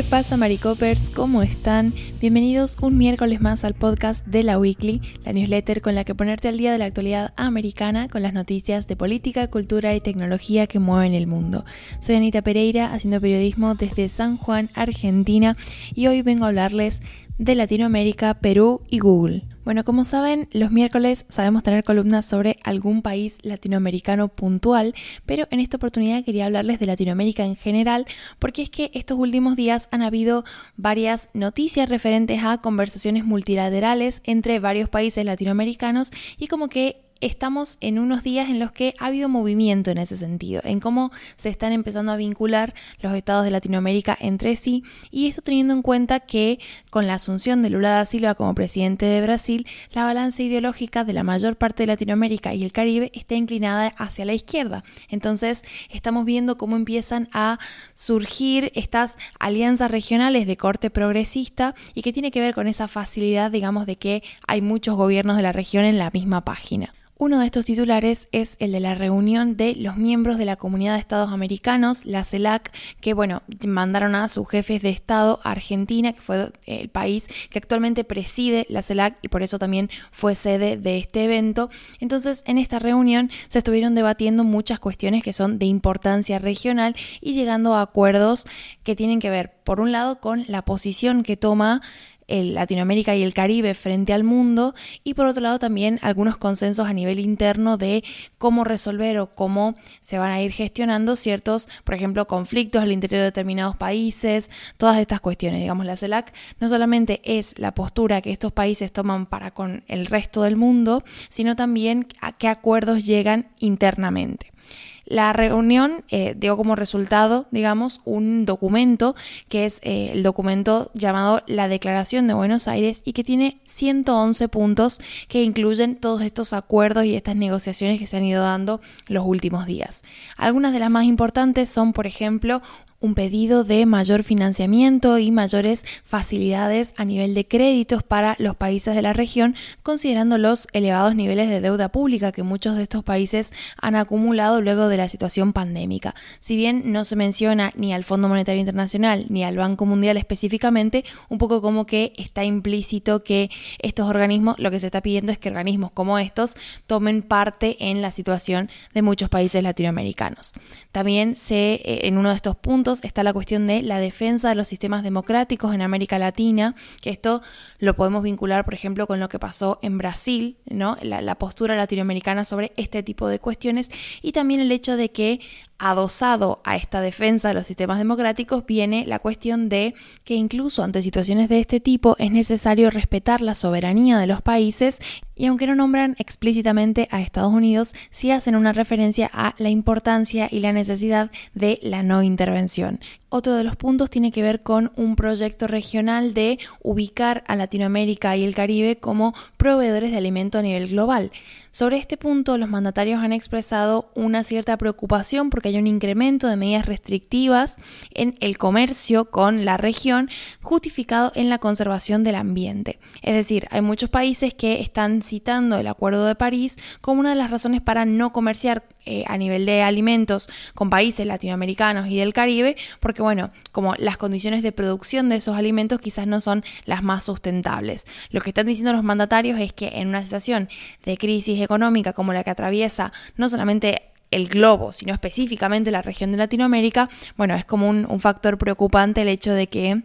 ¿Qué pasa, Maricopers? ¿Cómo están? Bienvenidos un miércoles más al podcast de la Weekly, la newsletter con la que ponerte al día de la actualidad americana con las noticias de política, cultura y tecnología que mueven el mundo. Soy Anita Pereira, haciendo periodismo desde San Juan, Argentina, y hoy vengo a hablarles de Latinoamérica, Perú y Google. Bueno, como saben, los miércoles sabemos tener columnas sobre algún país latinoamericano puntual, pero en esta oportunidad quería hablarles de Latinoamérica en general, porque es que estos últimos días han habido varias noticias referentes a conversaciones multilaterales entre varios países latinoamericanos y como que estamos en unos días en los que ha habido movimiento en ese sentido, en cómo se están empezando a vincular los estados de Latinoamérica entre sí y esto teniendo en cuenta que con la asunción de Lula da Silva como presidente de Brasil, la balanza ideológica de la mayor parte de Latinoamérica y el Caribe está inclinada hacia la izquierda. Entonces, estamos viendo cómo empiezan a surgir estas alianzas regionales de corte progresista y que tiene que ver con esa facilidad, digamos, de que hay muchos gobiernos de la región en la misma página. Uno de estos titulares es el de la reunión de los miembros de la Comunidad de Estados Americanos, la CELAC, que bueno, mandaron a sus jefes de Estado a Argentina, que fue el país que actualmente preside la CELAC y por eso también fue sede de este evento. Entonces, en esta reunión se estuvieron debatiendo muchas cuestiones que son de importancia regional y llegando a acuerdos que tienen que ver, por un lado, con la posición que toma el Latinoamérica y el Caribe frente al mundo y por otro lado también algunos consensos a nivel interno de cómo resolver o cómo se van a ir gestionando ciertos, por ejemplo, conflictos al interior de determinados países, todas estas cuestiones. Digamos, la CELAC no solamente es la postura que estos países toman para con el resto del mundo, sino también a qué acuerdos llegan internamente. La reunión eh, dio como resultado, digamos, un documento que es eh, el documento llamado la Declaración de Buenos Aires y que tiene 111 puntos que incluyen todos estos acuerdos y estas negociaciones que se han ido dando los últimos días. Algunas de las más importantes son, por ejemplo, un pedido de mayor financiamiento y mayores facilidades a nivel de créditos para los países de la región, considerando los elevados niveles de deuda pública que muchos de estos países han acumulado luego de la situación pandémica. Si bien no se menciona ni al Fondo Monetario Internacional ni al Banco Mundial específicamente, un poco como que está implícito que estos organismos, lo que se está pidiendo es que organismos como estos tomen parte en la situación de muchos países latinoamericanos. También se, eh, en uno de estos puntos, está la cuestión de la defensa de los sistemas democráticos en América Latina, que esto lo podemos vincular, por ejemplo, con lo que pasó en Brasil, ¿no? La, la postura latinoamericana sobre este tipo de cuestiones y también el hecho de que adosado a esta defensa de los sistemas democráticos viene la cuestión de que incluso ante situaciones de este tipo es necesario respetar la soberanía de los países y aunque no nombran explícitamente a Estados Unidos, sí hacen una referencia a la importancia y la necesidad de la no intervención. Otro de los puntos tiene que ver con un proyecto regional de ubicar a Latinoamérica y el Caribe como proveedores de alimento a nivel global. Sobre este punto, los mandatarios han expresado una cierta preocupación porque hay un incremento de medidas restrictivas en el comercio con la región justificado en la conservación del ambiente. Es decir, hay muchos países que están citando el Acuerdo de París como una de las razones para no comerciar eh, a nivel de alimentos con países latinoamericanos y del Caribe, porque bueno, como las condiciones de producción de esos alimentos quizás no son las más sustentables. Lo que están diciendo los mandatarios es que en una situación de crisis económica como la que atraviesa no solamente el globo, sino específicamente la región de Latinoamérica, bueno, es como un, factor preocupante el hecho de que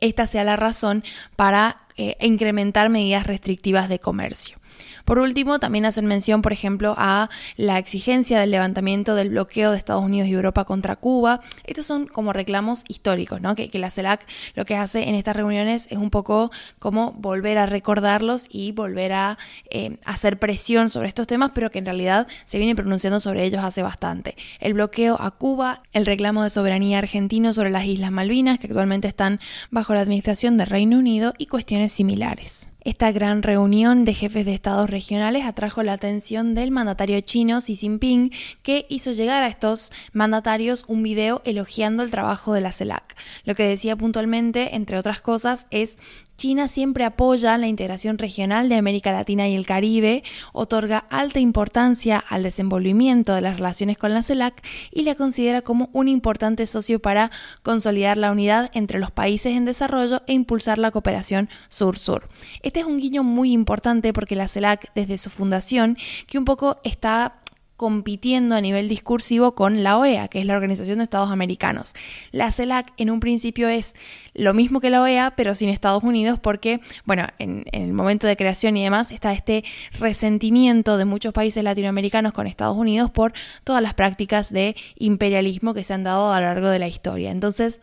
esta sea la razón para eh, incrementar medidas restrictivas de comercio. Por último, también hacen mención, por ejemplo, a la exigencia del levantamiento del bloqueo de Estados Unidos y Europa contra Cuba. Estos son como reclamos históricos, ¿no? Que, la CELAC lo que hace en estas reuniones es un poco como volver a recordarlos y volver a eh, hacer presión sobre estos temas, pero que en realidad se viene pronunciando sobre ellos hace bastante. El bloqueo a Cuba, el reclamo de soberanía argentino sobre las Islas Malvinas, que actualmente están bajo la administración del Reino Unido, y cuestiones similares. Esta gran reunión de jefes de estados regionales atrajo la atención del mandatario chino Xi Jinping, que hizo llegar a estos mandatarios un video elogiando el trabajo de la CELAC. Lo que decía puntualmente, entre otras cosas, es China siempre apoya la integración regional de América Latina y el Caribe, otorga alta importancia al desenvolvimiento de las relaciones con la CELAC y la considera como un importante socio para consolidar la unidad entre los países en desarrollo e impulsar la cooperación sur-sur. Este es un guiño muy importante porque la CELAC desde su fundación, que un poco está compitiendo a nivel discursivo con la OEA, que es la Organización de Estados Americanos. La CELAC en un principio es lo mismo que la OEA, pero sin Estados Unidos, porque, bueno, en, el momento de creación y demás está este resentimiento de muchos países latinoamericanos con Estados Unidos por todas las prácticas de imperialismo que se han dado a lo largo de la historia. Entonces,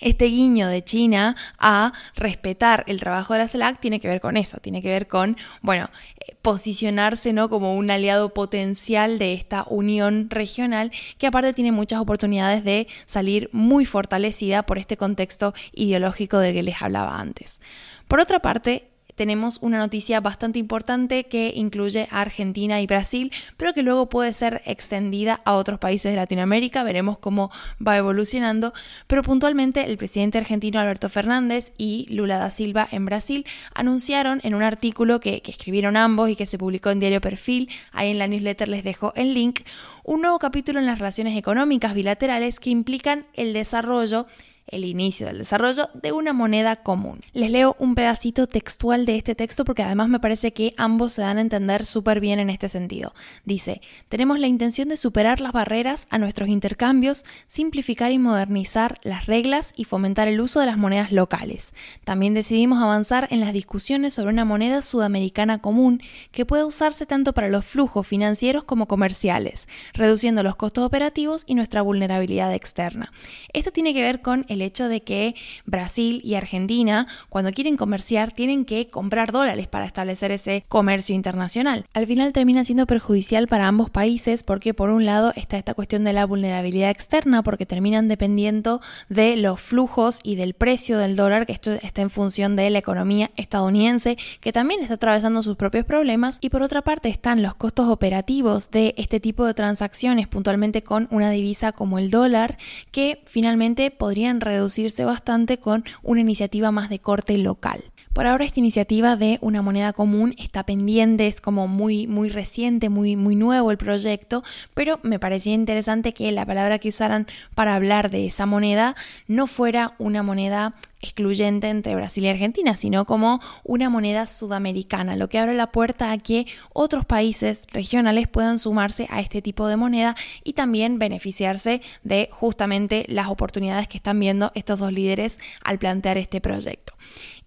este guiño de China a respetar el trabajo de la CELAC tiene que ver con eso, tiene que ver con, bueno, eh, posicionarse ¿no? como un aliado potencial de esta unión regional que aparte tiene muchas oportunidades de salir muy fortalecida por este contexto ideológico del que les hablaba antes. Por otra parte, tenemos una noticia bastante importante que incluye a Argentina y Brasil, pero que luego puede ser extendida a otros países de Latinoamérica. Veremos cómo va evolucionando. Pero puntualmente el presidente argentino Alberto Fernández y Lula da Silva en Brasil anunciaron en un artículo que, escribieron ambos y que se publicó en Diario Perfil, ahí en la newsletter les dejo el link, un nuevo capítulo en las relaciones económicas bilaterales que implican el desarrollo el inicio del desarrollo de una moneda común. Les leo un pedacito textual de este texto porque además me parece que ambos se dan a entender súper bien en este sentido. Dice, tenemos la intención de superar las barreras a nuestros intercambios, simplificar y modernizar las reglas y fomentar el uso de las monedas locales. También decidimos avanzar en las discusiones sobre una moneda sudamericana común que pueda usarse tanto para los flujos financieros como comerciales, reduciendo los costos operativos y nuestra vulnerabilidad externa. Esto tiene que ver con el el hecho de que Brasil y Argentina, cuando quieren comerciar, tienen que comprar dólares para establecer ese comercio internacional. Al final termina siendo perjudicial para ambos países porque por un lado está esta cuestión de la vulnerabilidad externa porque terminan dependiendo de los flujos y del precio del dólar, que esto está en función de la economía estadounidense, que también está atravesando sus propios problemas, y por otra parte están los costos operativos de este tipo de transacciones, puntualmente con una divisa como el dólar, que finalmente podrían reducirse bastante con una iniciativa más de corte local. Por ahora esta iniciativa de una moneda común está pendiente, es como muy muy reciente, muy muy nuevo el proyecto, pero me parecía interesante que la palabra que usaran para hablar de esa moneda no fuera una moneda excluyente entre Brasil y Argentina, sino como una moneda sudamericana, lo que abre la puerta a que otros países regionales puedan sumarse a este tipo de moneda y también beneficiarse de justamente las oportunidades que están viendo estos dos líderes al plantear este proyecto.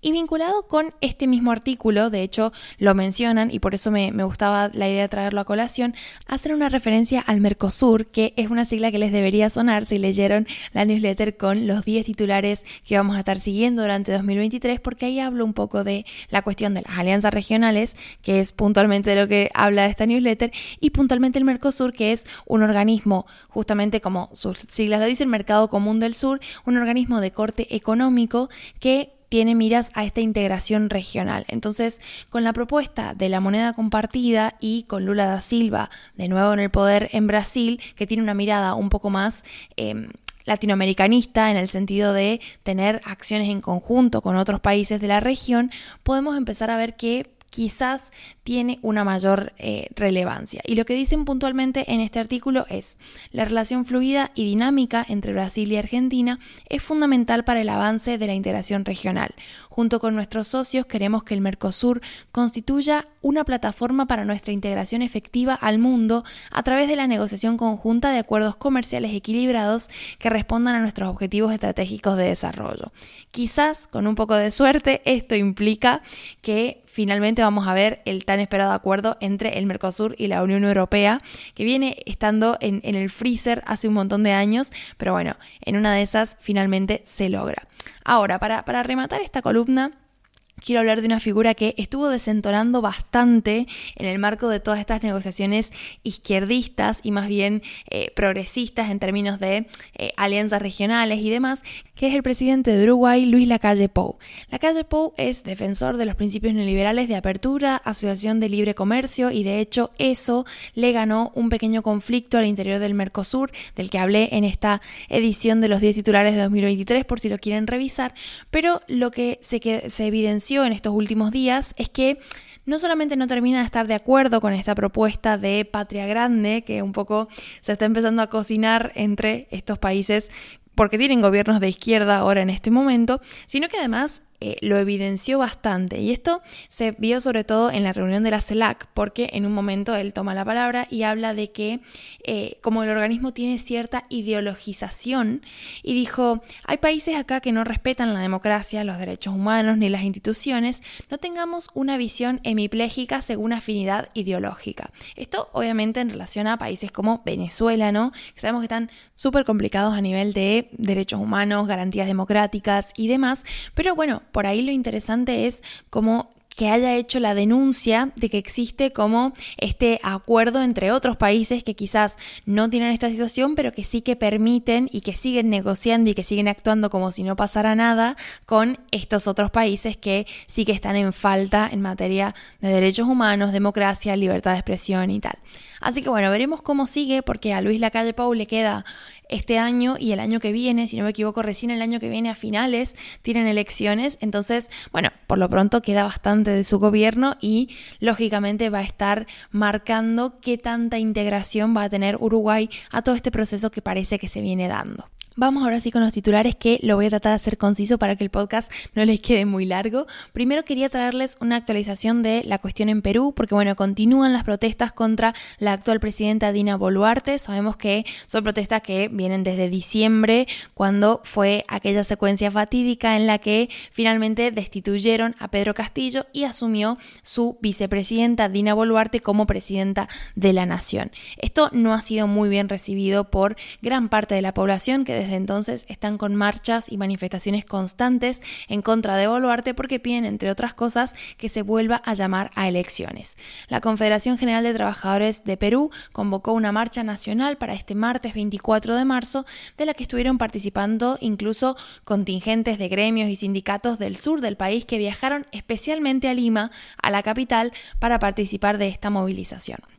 Y vinculado con este mismo artículo, de hecho lo mencionan y por eso me, gustaba la idea de traerlo a colación, hacen una referencia al Mercosur, que es una sigla que les debería sonar si leyeron la newsletter con los 10 titulares que vamos a estar siguiendo durante 2023, porque ahí hablo un poco de la cuestión de las alianzas regionales, que es puntualmente de lo que habla esta newsletter, y puntualmente el Mercosur, que es un organismo, justamente como sus siglas lo dicen, Mercado Común del Sur, un organismo de corte económico que tiene miras a esta integración regional. Entonces, con la propuesta de la moneda compartida y con Lula da Silva de nuevo en el poder en Brasil, que tiene una mirada un poco más... Em, latinoamericanista en el sentido de tener acciones en conjunto con otros países de la región, podemos empezar a ver que quizás tiene una mayor eh, relevancia. Y lo que dicen puntualmente en este artículo es, la relación fluida y dinámica entre Brasil y Argentina es fundamental para el avance de la integración regional. Junto con nuestros socios queremos que el Mercosur constituya una plataforma para nuestra integración efectiva al mundo a través de la negociación conjunta de acuerdos comerciales equilibrados que respondan a nuestros objetivos estratégicos de desarrollo. Quizás, con un poco de suerte, esto implica que finalmente vamos a ver el tan esperado acuerdo entre el Mercosur y la Unión Europea, que viene estando en, el freezer hace un montón de años, pero bueno, en una de esas finalmente se logra. Ahora, para, rematar esta columna, quiero hablar de una figura que estuvo desentonando bastante en el marco de todas estas negociaciones izquierdistas y más bien eh, progresistas en términos de eh, alianzas regionales y demás, que es el presidente de Uruguay, Luis Lacalle Pou. Lacalle Pou es defensor de los principios neoliberales de apertura, asociación de libre comercio y de hecho eso le ganó un pequeño conflicto al interior del Mercosur, del que hablé en esta edición de los 10 titulares de 2023 por si lo quieren revisar, pero lo que se, que se evidenció en estos últimos días es que no solamente no termina de estar de acuerdo con esta propuesta de patria grande, que un poco se está empezando a cocinar entre estos países porque tienen gobiernos de izquierda ahora en este momento, sino que además eh, lo evidenció bastante. Y esto se vio sobre todo en la reunión de la CELAC, porque en un momento él toma la palabra y habla de que eh, como el organismo tiene cierta ideologización, y dijo, hay países acá que no respetan la democracia, los derechos humanos ni las instituciones, no tengamos una visión hemipléjica según afinidad ideológica. Esto obviamente en relación a países como Venezuela, ¿no? Que sabemos que están súper complicados a nivel de derechos humanos, garantías democráticas y demás, pero bueno, por ahí lo interesante es cómo que haya hecho la denuncia de que existe como este acuerdo entre otros países que quizás no tienen esta situación, pero que sí que permiten y que siguen negociando y que siguen actuando como si no pasara nada con estos otros países que sí que están en falta en materia de derechos humanos, democracia, libertad de expresión y tal. Así que bueno, veremos cómo sigue porque a Luis Lacalle Pau le queda este año y el año que viene, si no me equivoco, recién el año que viene a finales tienen elecciones. Entonces, bueno, por lo pronto queda bastante de su gobierno y lógicamente va a estar marcando qué tanta integración va a tener Uruguay a todo este proceso que parece que se viene dando. Vamos ahora sí con los titulares que lo voy a tratar de hacer conciso para que el podcast no les quede muy largo. Primero quería traerles una actualización de la cuestión en Perú, porque bueno, continúan las protestas contra la actual presidenta Dina Boluarte. Sabemos que son protestas que vienen desde diciembre, cuando fue aquella secuencia fatídica en la que finalmente destituyeron a Pedro Castillo y asumió su vicepresidenta Dina Boluarte como presidenta de la nación. Esto no ha sido muy bien recibido por gran parte de la población que desde desde entonces están con marchas y manifestaciones constantes en contra de Boluarte porque piden, entre otras cosas, que se vuelva a llamar a elecciones. La Confederación General de Trabajadores de Perú convocó una marcha nacional para este martes 24 de marzo, de la que estuvieron participando incluso contingentes de gremios y sindicatos del sur del país que viajaron especialmente a Lima, a la capital, para participar de esta movilización.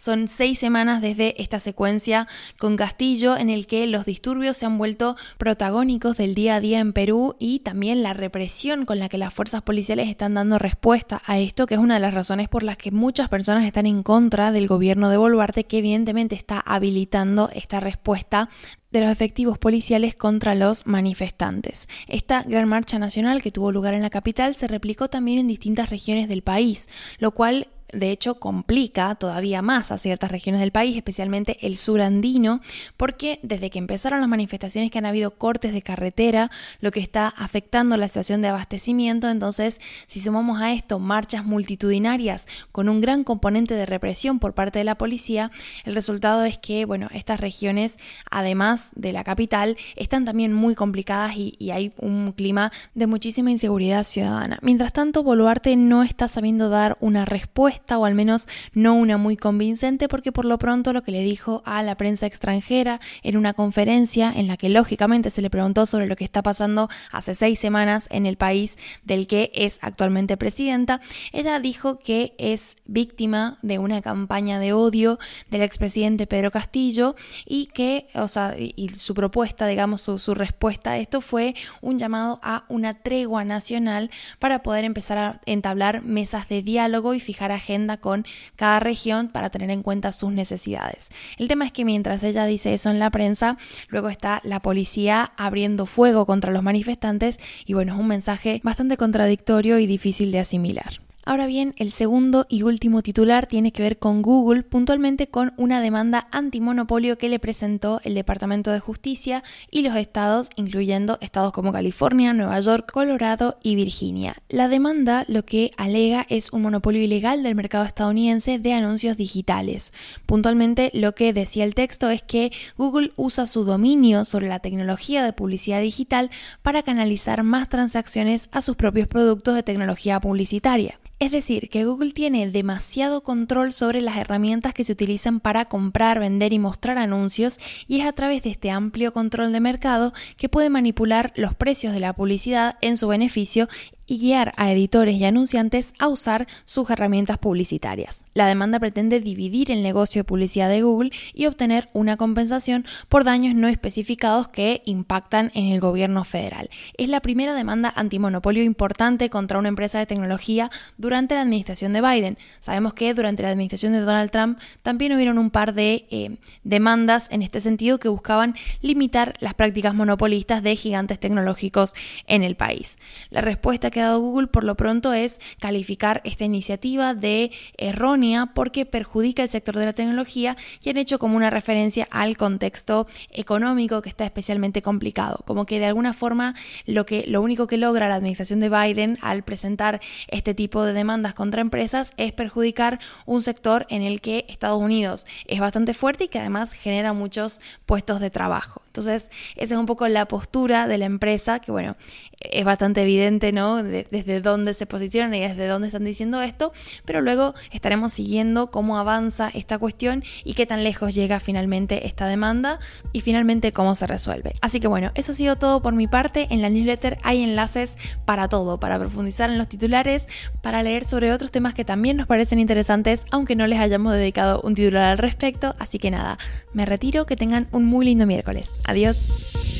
Son seis semanas desde esta secuencia con Castillo en el que los disturbios se han vuelto protagónicos del día a día en Perú y también la represión con la que las fuerzas policiales están dando respuesta a esto, que es una de las razones por las que muchas personas están en contra del gobierno de Boluarte, que evidentemente está habilitando esta respuesta de los efectivos policiales contra los manifestantes. Esta gran marcha nacional que tuvo lugar en la capital se replicó también en distintas regiones del país, lo cual de hecho complica todavía más a ciertas regiones del país, especialmente el sur andino, porque desde que empezaron las manifestaciones que han habido cortes de carretera, lo que está afectando la situación de abastecimiento, entonces si sumamos a esto marchas multitudinarias con un gran componente de represión por parte de la policía, el resultado es que, bueno, estas regiones, además de la capital, están también muy complicadas y, y hay un clima de muchísima inseguridad ciudadana. Mientras tanto, Boluarte no está sabiendo dar una respuesta o al menos no una muy convincente, porque por lo pronto lo que le dijo a la prensa extranjera en una conferencia en la que lógicamente se le preguntó sobre lo que está pasando hace seis semanas en el país del que es actualmente presidenta, ella dijo que es víctima de una campaña de odio del expresidente Pedro Castillo y que, o sea, y su propuesta, digamos, su, respuesta a esto fue un llamado a una tregua nacional para poder empezar a entablar mesas de diálogo y fijar agendas con cada región para tener en cuenta sus necesidades. El tema es que mientras ella dice eso en la prensa, luego está la policía abriendo fuego contra los manifestantes y bueno, es un mensaje bastante contradictorio y difícil de asimilar. Ahora bien, el segundo y último titular tiene que ver con Google, puntualmente con una demanda antimonopolio que le presentó el Departamento de Justicia y los estados, incluyendo estados como California, Nueva York, Colorado y Virginia. La demanda lo que alega es un monopolio ilegal del mercado estadounidense de anuncios digitales. Puntualmente lo que decía el texto es que Google usa su dominio sobre la tecnología de publicidad digital para canalizar más transacciones a sus propios productos de tecnología publicitaria. Es decir, que Google tiene demasiado control sobre las herramientas que se utilizan para comprar, vender y mostrar anuncios y es a través de este amplio control de mercado que puede manipular los precios de la publicidad en su beneficio y guiar a editores y anunciantes a usar sus herramientas publicitarias. La demanda pretende dividir el negocio de publicidad de Google y obtener una compensación por daños no especificados que impactan en el gobierno federal. Es la primera demanda antimonopolio importante contra una empresa de tecnología durante la administración de Biden. Sabemos que durante la administración de Donald Trump también hubieron un par de eh, demandas en este sentido que buscaban limitar las prácticas monopolistas de gigantes tecnológicos en el país. La respuesta que dado Google por lo pronto es calificar esta iniciativa de errónea porque perjudica el sector de la tecnología y han hecho como una referencia al contexto económico que está especialmente complicado, como que de alguna forma lo que lo único que logra la administración de Biden al presentar este tipo de demandas contra empresas es perjudicar un sector en el que Estados Unidos es bastante fuerte y que además genera muchos puestos de trabajo. Entonces, esa es un poco la postura de la empresa que bueno, es bastante evidente, ¿no? Desde dónde se posicionan y desde dónde están diciendo esto, pero luego estaremos siguiendo cómo avanza esta cuestión y qué tan lejos llega finalmente esta demanda y finalmente cómo se resuelve. Así que bueno, eso ha sido todo por mi parte. En la newsletter hay enlaces para todo, para profundizar en los titulares, para leer sobre otros temas que también nos parecen interesantes, aunque no les hayamos dedicado un titular al respecto. Así que nada, me retiro, que tengan un muy lindo miércoles. Adiós.